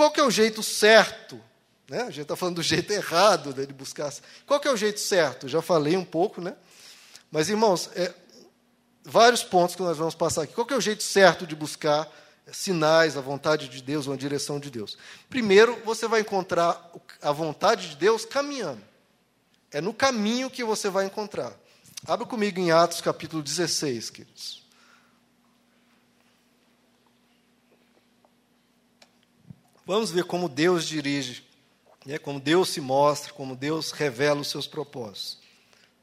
qual que é o jeito certo? Né? A gente está falando do jeito errado né, de buscar. Qual que é o jeito certo? Já falei um pouco, né? Mas, irmãos, é, vários pontos que nós vamos passar aqui. Qual que é o jeito certo de buscar sinais, a vontade de Deus ou a direção de Deus? Primeiro, você vai encontrar a vontade de Deus caminhando. É no caminho que você vai encontrar. Abra comigo em Atos capítulo 16, queridos. Vamos ver como Deus dirige, né, como Deus se mostra, como Deus revela os seus propósitos.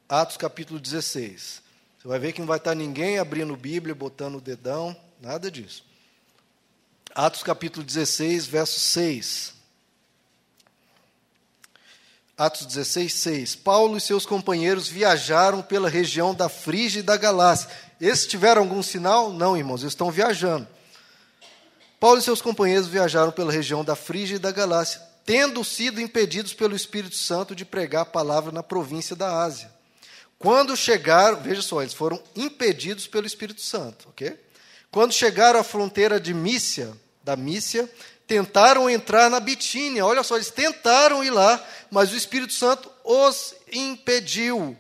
Atos capítulo 16. Você vai ver que não vai estar ninguém abrindo Bíblia, botando o dedão, nada disso. Atos capítulo 16, verso 6. Atos 16, 6. Paulo e seus companheiros viajaram pela região da Frígia e da Galácia. Esses tiveram algum sinal? Não, irmãos, eles estão viajando. Paulo e seus companheiros viajaram pela região da Frígia e da Galácia, tendo sido impedidos pelo Espírito Santo de pregar a palavra na província da Ásia. Quando chegaram, veja só, eles foram impedidos pelo Espírito Santo, ok? Quando chegaram à fronteira de Mícia, da Mícia, tentaram entrar na Bitínia. Olha só, eles tentaram ir lá, mas o Espírito Santo os impediu.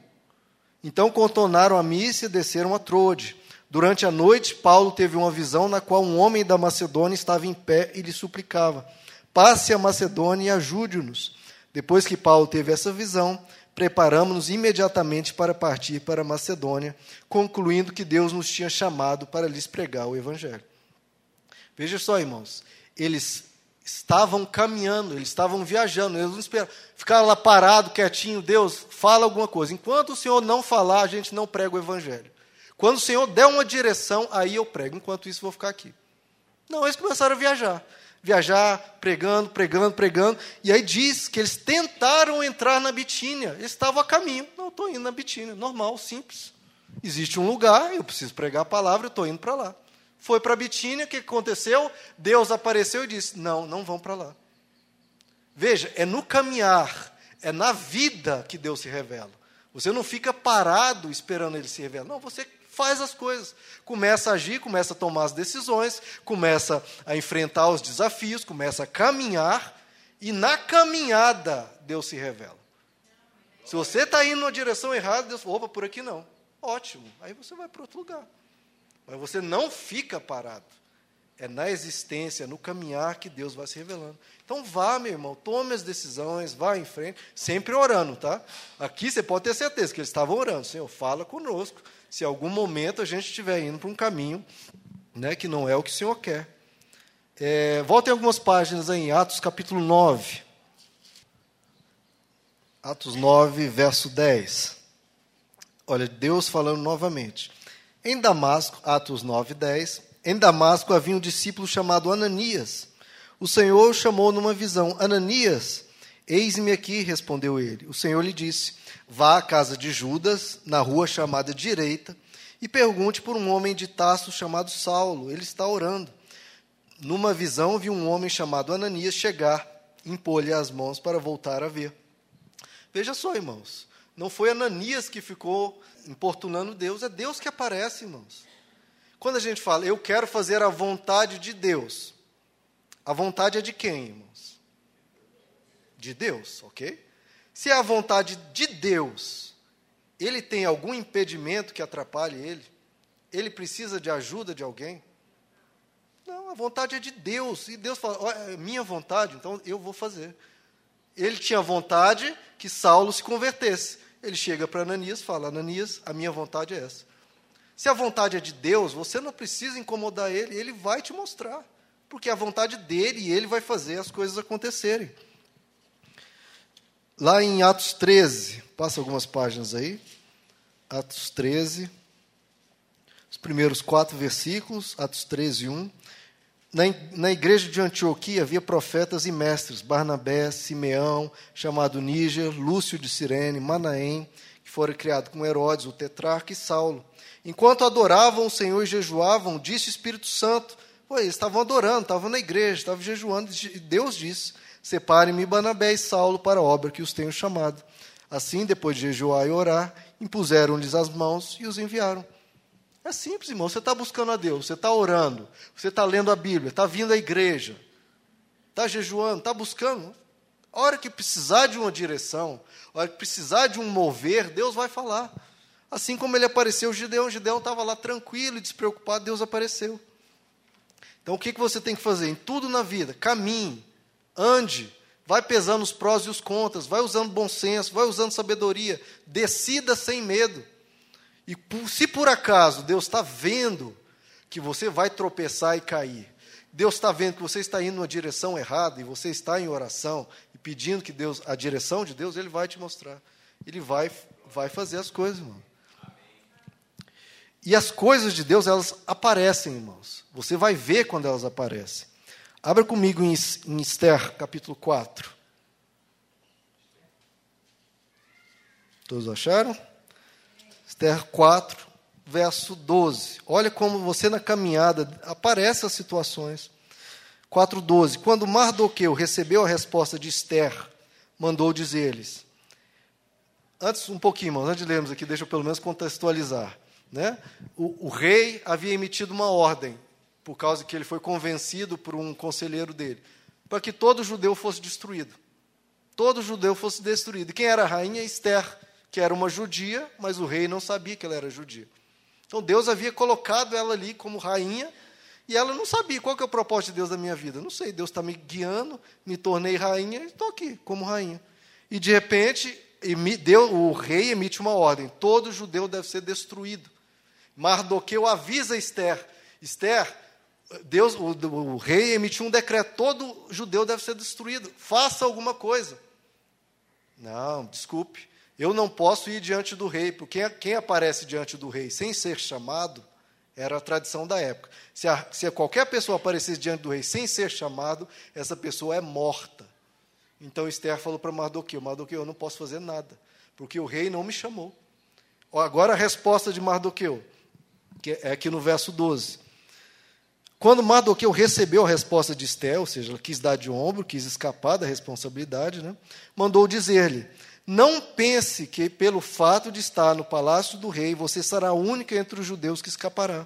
Então contornaram a Mícia e desceram a Trode. Durante a noite, Paulo teve uma visão na qual um homem da Macedônia estava em pé e lhe suplicava: Passe a Macedônia e ajude-nos. Depois que Paulo teve essa visão, preparamos-nos imediatamente para partir para a Macedônia, concluindo que Deus nos tinha chamado para lhes pregar o Evangelho. Veja só, irmãos, eles estavam caminhando, eles estavam viajando, eles não esperaram, ficaram lá parado, quietinho, Deus, fala alguma coisa. Enquanto o Senhor não falar, a gente não prega o Evangelho. Quando o Senhor der uma direção, aí eu prego. Enquanto isso, vou ficar aqui. Não, eles começaram a viajar. Viajar, pregando, pregando, pregando. E aí diz que eles tentaram entrar na Bitínia. Eles estavam a caminho. Não, estou indo na Bitínia. Normal, simples. Existe um lugar, eu preciso pregar a palavra, eu estou indo para lá. Foi para a Bitínia, o que aconteceu? Deus apareceu e disse: Não, não vão para lá. Veja, é no caminhar, é na vida que Deus se revela. Você não fica parado esperando ele se revelar. Não, você faz as coisas. Começa a agir, começa a tomar as decisões, começa a enfrentar os desafios, começa a caminhar, e na caminhada Deus se revela. Se você está indo na direção errada, Deus fala, opa, por aqui não. Ótimo. Aí você vai para outro lugar. Mas você não fica parado. É na existência, no caminhar que Deus vai se revelando. Então vá, meu irmão, tome as decisões, vá em frente, sempre orando, tá? Aqui você pode ter certeza que eles estavam orando. Senhor, fala conosco, se algum momento a gente estiver indo para um caminho né, que não é o que o Senhor quer. É, voltem algumas páginas aí, em Atos capítulo 9. Atos 9, verso 10. Olha, Deus falando novamente. Em Damasco, Atos 9, 10. Em Damasco havia um discípulo chamado Ananias. O Senhor chamou numa visão: Ananias, eis-me aqui, respondeu ele. O Senhor lhe disse: Vá à casa de Judas, na rua chamada Direita, e pergunte por um homem de Tasso chamado Saulo. Ele está orando. Numa visão, vi um homem chamado Ananias chegar, impor-lhe as mãos para voltar a ver. Veja só, irmãos. Não foi Ananias que ficou importunando Deus, é Deus que aparece, irmãos. Quando a gente fala, eu quero fazer a vontade de Deus, a vontade é de quem, irmãos? De Deus, ok? Se é a vontade de Deus, ele tem algum impedimento que atrapalhe ele? Ele precisa de ajuda de alguém? Não, a vontade é de Deus. E Deus fala: é minha vontade, então eu vou fazer. Ele tinha vontade que Saulo se convertesse. Ele chega para Ananias e fala: Ananias, a minha vontade é essa. Se a vontade é de Deus, você não precisa incomodar ele, ele vai te mostrar. Porque é a vontade dele e ele vai fazer as coisas acontecerem. Lá em Atos 13, passa algumas páginas aí. Atos 13, os primeiros quatro versículos, Atos 13, 1. Na, na igreja de Antioquia havia profetas e mestres, Barnabé, Simeão, chamado Níger, Lúcio de Cirene, Manaém, que foram criados com Herodes, o tetrarca, e Saulo. Enquanto adoravam o Senhor e jejuavam, disse o Espírito Santo, Pô, eles estavam adorando, estavam na igreja, estavam jejuando, e Deus disse, Separe-me Banabé e Saulo para a obra que os tenho chamado. Assim, depois de jejuar e orar, impuseram-lhes as mãos e os enviaram. É simples, irmão. Você está buscando a Deus, você está orando, você está lendo a Bíblia, está vindo à igreja. está jejuando, está buscando. A hora que precisar de uma direção, a hora que precisar de um mover, Deus vai falar. Assim como ele apareceu, Gideão, Gideão estava lá tranquilo e despreocupado, Deus apareceu. Então o que, que você tem que fazer? Em tudo na vida, caminhe, ande, vai pesando os prós e os contras, vai usando bom senso, vai usando sabedoria, decida sem medo. E se por acaso Deus está vendo que você vai tropeçar e cair, Deus está vendo que você está indo numa direção errada e você está em oração e pedindo que Deus, a direção de Deus, Ele vai te mostrar. Ele vai, vai fazer as coisas, irmão. E as coisas de Deus, elas aparecem, irmãos. Você vai ver quando elas aparecem. Abra comigo em, em Esther, capítulo 4. Todos acharam? Esther 4, verso 12. Olha como você na caminhada aparecem as situações. 4:12. Quando Mardoqueu recebeu a resposta de Esther, mandou dizer-lhes. Antes um pouquinho, antes de lermos aqui, deixa eu pelo menos contextualizar, né? O, o rei havia emitido uma ordem por causa que ele foi convencido por um conselheiro dele, para que todo judeu fosse destruído. Todo judeu fosse destruído. E quem era a rainha? Esther que era uma judia, mas o rei não sabia que ela era judia. Então Deus havia colocado ela ali como rainha e ela não sabia qual que é o propósito de Deus da minha vida. Não sei, Deus está me guiando, me tornei rainha e estou aqui como rainha. E de repente, Deus, o rei emite uma ordem: todo judeu deve ser destruído. Mardoqueu avisa Esther: Esther, Deus, o, o rei emitiu um decreto: todo judeu deve ser destruído. Faça alguma coisa. Não, desculpe. Eu não posso ir diante do rei, porque quem aparece diante do rei sem ser chamado era a tradição da época. Se, a, se qualquer pessoa aparecesse diante do rei sem ser chamado, essa pessoa é morta. Então Esther falou para Mardoqueu: Mardoqueu, eu não posso fazer nada, porque o rei não me chamou. Agora a resposta de Mardoqueu, que é aqui no verso 12. Quando Mardoqueu recebeu a resposta de Esther, ou seja, ela quis dar de ombro, quis escapar da responsabilidade, né, mandou dizer-lhe: não pense que, pelo fato de estar no palácio do rei, você será a única entre os judeus que escapará.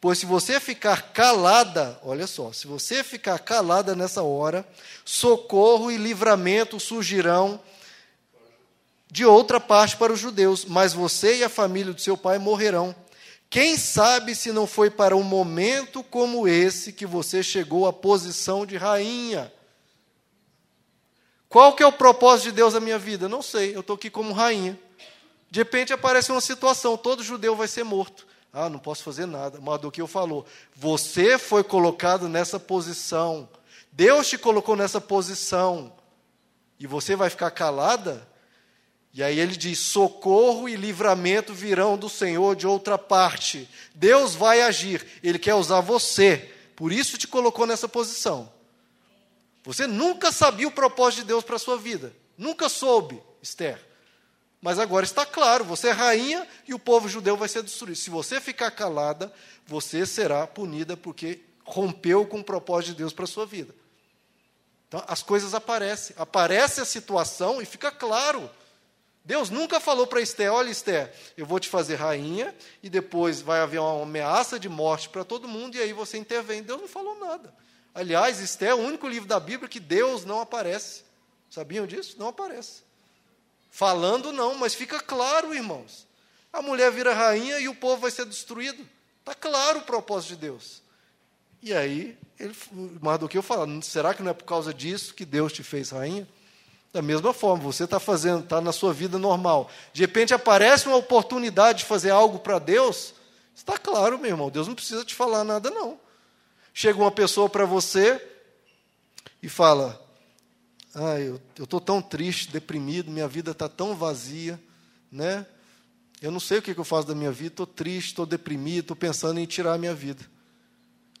Pois se você ficar calada, olha só, se você ficar calada nessa hora, socorro e livramento surgirão de outra parte para os judeus, mas você e a família do seu pai morrerão. Quem sabe se não foi para um momento como esse que você chegou à posição de rainha? Qual que é o propósito de Deus na minha vida? Não sei, eu estou aqui como rainha. De repente aparece uma situação, todo judeu vai ser morto. Ah, não posso fazer nada. Mas do que eu falou, você foi colocado nessa posição. Deus te colocou nessa posição. E você vai ficar calada? E aí ele diz: socorro e livramento virão do Senhor de outra parte. Deus vai agir. Ele quer usar você. Por isso te colocou nessa posição. Você nunca sabia o propósito de Deus para a sua vida. Nunca soube, Esther. Mas agora está claro, você é rainha e o povo judeu vai ser destruído. Se você ficar calada, você será punida porque rompeu com o propósito de Deus para a sua vida. Então, as coisas aparecem. Aparece a situação e fica claro. Deus nunca falou para Esther: olha, Esther, eu vou te fazer rainha e depois vai haver uma ameaça de morte para todo mundo e aí você intervém. Deus não falou nada. Aliás, Esté é o único livro da Bíblia que Deus não aparece. Sabiam disso? Não aparece. Falando não, mas fica claro, irmãos. A mulher vira rainha e o povo vai ser destruído. Está claro o propósito de Deus. E aí, ele, mais do que eu falo, será que não é por causa disso que Deus te fez rainha? Da mesma forma, você está fazendo, está na sua vida normal. De repente aparece uma oportunidade de fazer algo para Deus. Está claro, meu irmão. Deus não precisa te falar nada, não. Chega uma pessoa para você e fala: ah, eu estou tão triste, deprimido, minha vida está tão vazia, né? Eu não sei o que, que eu faço da minha vida, estou triste, estou deprimido, estou pensando em tirar a minha vida.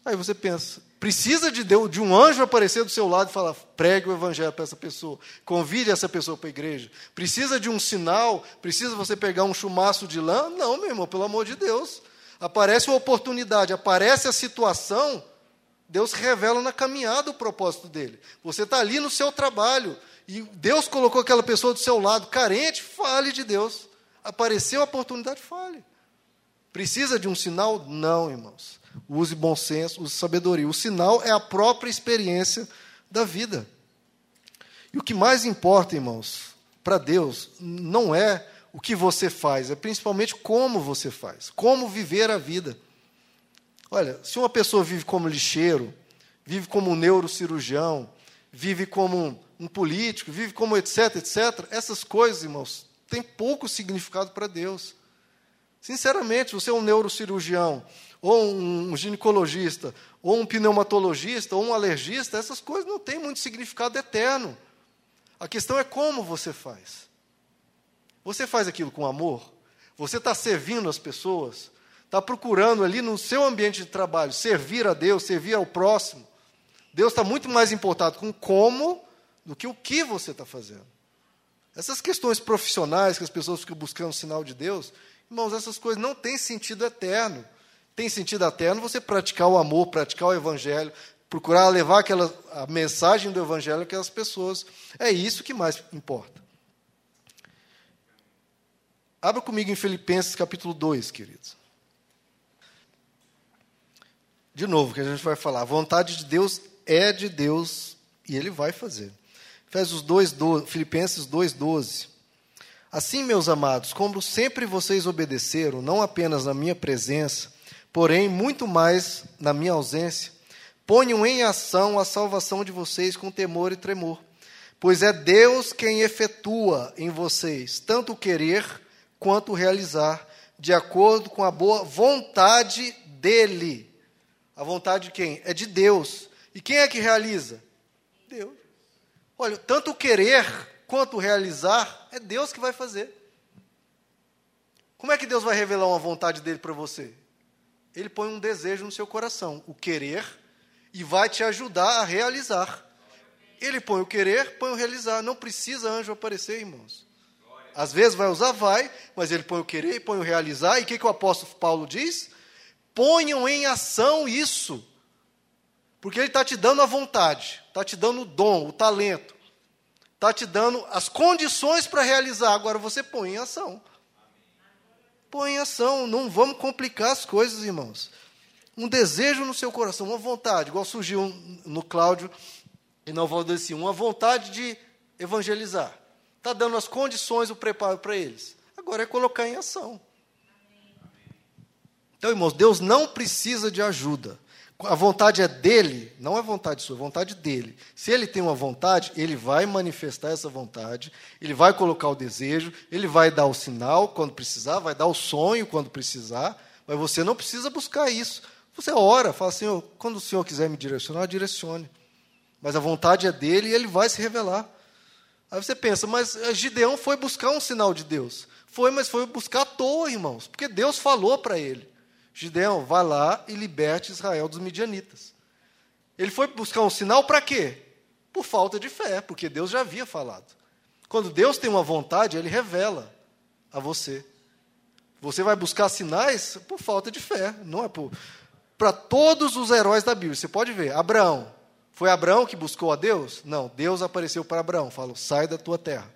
Aí você pensa, precisa de Deus, de um anjo aparecer do seu lado e falar, pregue o evangelho para essa pessoa, convide essa pessoa para a igreja. Precisa de um sinal, precisa você pegar um chumaço de lã? Não, meu irmão, pelo amor de Deus. Aparece uma oportunidade, aparece a situação, Deus revela na caminhada o propósito dele. Você está ali no seu trabalho e Deus colocou aquela pessoa do seu lado, carente, fale de Deus. Apareceu a oportunidade, fale. Precisa de um sinal? Não, irmãos. Use bom senso, use sabedoria. O sinal é a própria experiência da vida. E o que mais importa, irmãos, para Deus, não é o que você faz, é principalmente como você faz, como viver a vida. Olha, se uma pessoa vive como lixeiro, vive como um neurocirurgião, vive como um, político, vive como etc, etc, essas coisas, irmãos, têm pouco significado para Deus. Sinceramente, você é um neurocirurgião, ou um ginecologista, ou um pneumatologista, ou um alergista, essas coisas não têm muito significado eterno. A questão é como você faz. Você faz aquilo com amor? Você está servindo as pessoas? Está procurando ali no seu ambiente de trabalho servir a Deus, servir ao próximo? Deus está muito mais importado com como do que o que você está fazendo. Essas questões profissionais que as pessoas ficam buscando sinal de Deus, irmãos, essas coisas não têm sentido eterno. Tem sentido eterno você praticar o amor, praticar o evangelho, procurar levar aquela, a mensagem do evangelho àquelas pessoas. É isso que mais importa. Abra comigo em Filipenses capítulo 2, queridos. De novo, que a gente vai falar, a vontade de Deus é de Deus e ele vai fazer. Efésios 2, 12, Filipenses 2:12. Assim, meus amados, como sempre vocês obedeceram, não apenas na minha presença, porém muito mais na minha ausência, ponham em ação a salvação de vocês com temor e tremor, pois é Deus quem efetua em vocês tanto o querer quanto realizar, de acordo com a boa vontade dele. A vontade de quem? É de Deus. E quem é que realiza? Deus. Olha, tanto o querer quanto o realizar é Deus que vai fazer. Como é que Deus vai revelar uma vontade dele para você? Ele põe um desejo no seu coração, o querer, e vai te ajudar a realizar. Ele põe o querer, põe o realizar. Não precisa anjo aparecer, irmãos. Às vezes vai usar, vai, mas ele põe o querer, põe o realizar. E o que, que o apóstolo Paulo diz? Ponham em ação isso. Porque ele está te dando a vontade, está te dando o dom, o talento, está te dando as condições para realizar. Agora você põe em ação. Põe em ação, não vamos complicar as coisas, irmãos. Um desejo no seu coração, uma vontade, igual surgiu no Cláudio e não vou assim, uma vontade de evangelizar está dando as condições, o preparo para eles. Agora é colocar em ação. Então, irmãos, Deus não precisa de ajuda. A vontade é dele, não é vontade sua, é vontade dele. Se ele tem uma vontade, ele vai manifestar essa vontade, ele vai colocar o desejo, ele vai dar o sinal quando precisar, vai dar o sonho quando precisar, mas você não precisa buscar isso. Você ora, fala, Senhor, quando o Senhor quiser me direcionar, direcione. Mas a vontade é dele e ele vai se revelar. Aí você pensa, mas eh, Gideão foi buscar um sinal de Deus. Foi, mas foi buscar à toa, irmãos, porque Deus falou para ele: Gideão, vá lá e liberte Israel dos midianitas. Ele foi buscar um sinal para quê? Por falta de fé, porque Deus já havia falado. Quando Deus tem uma vontade, ele revela a você. Você vai buscar sinais por falta de fé, não é por. Para todos os heróis da Bíblia, você pode ver, Abraão, foi Abraão que buscou a Deus? Não, Deus apareceu para Abraão, falou: sai da tua terra.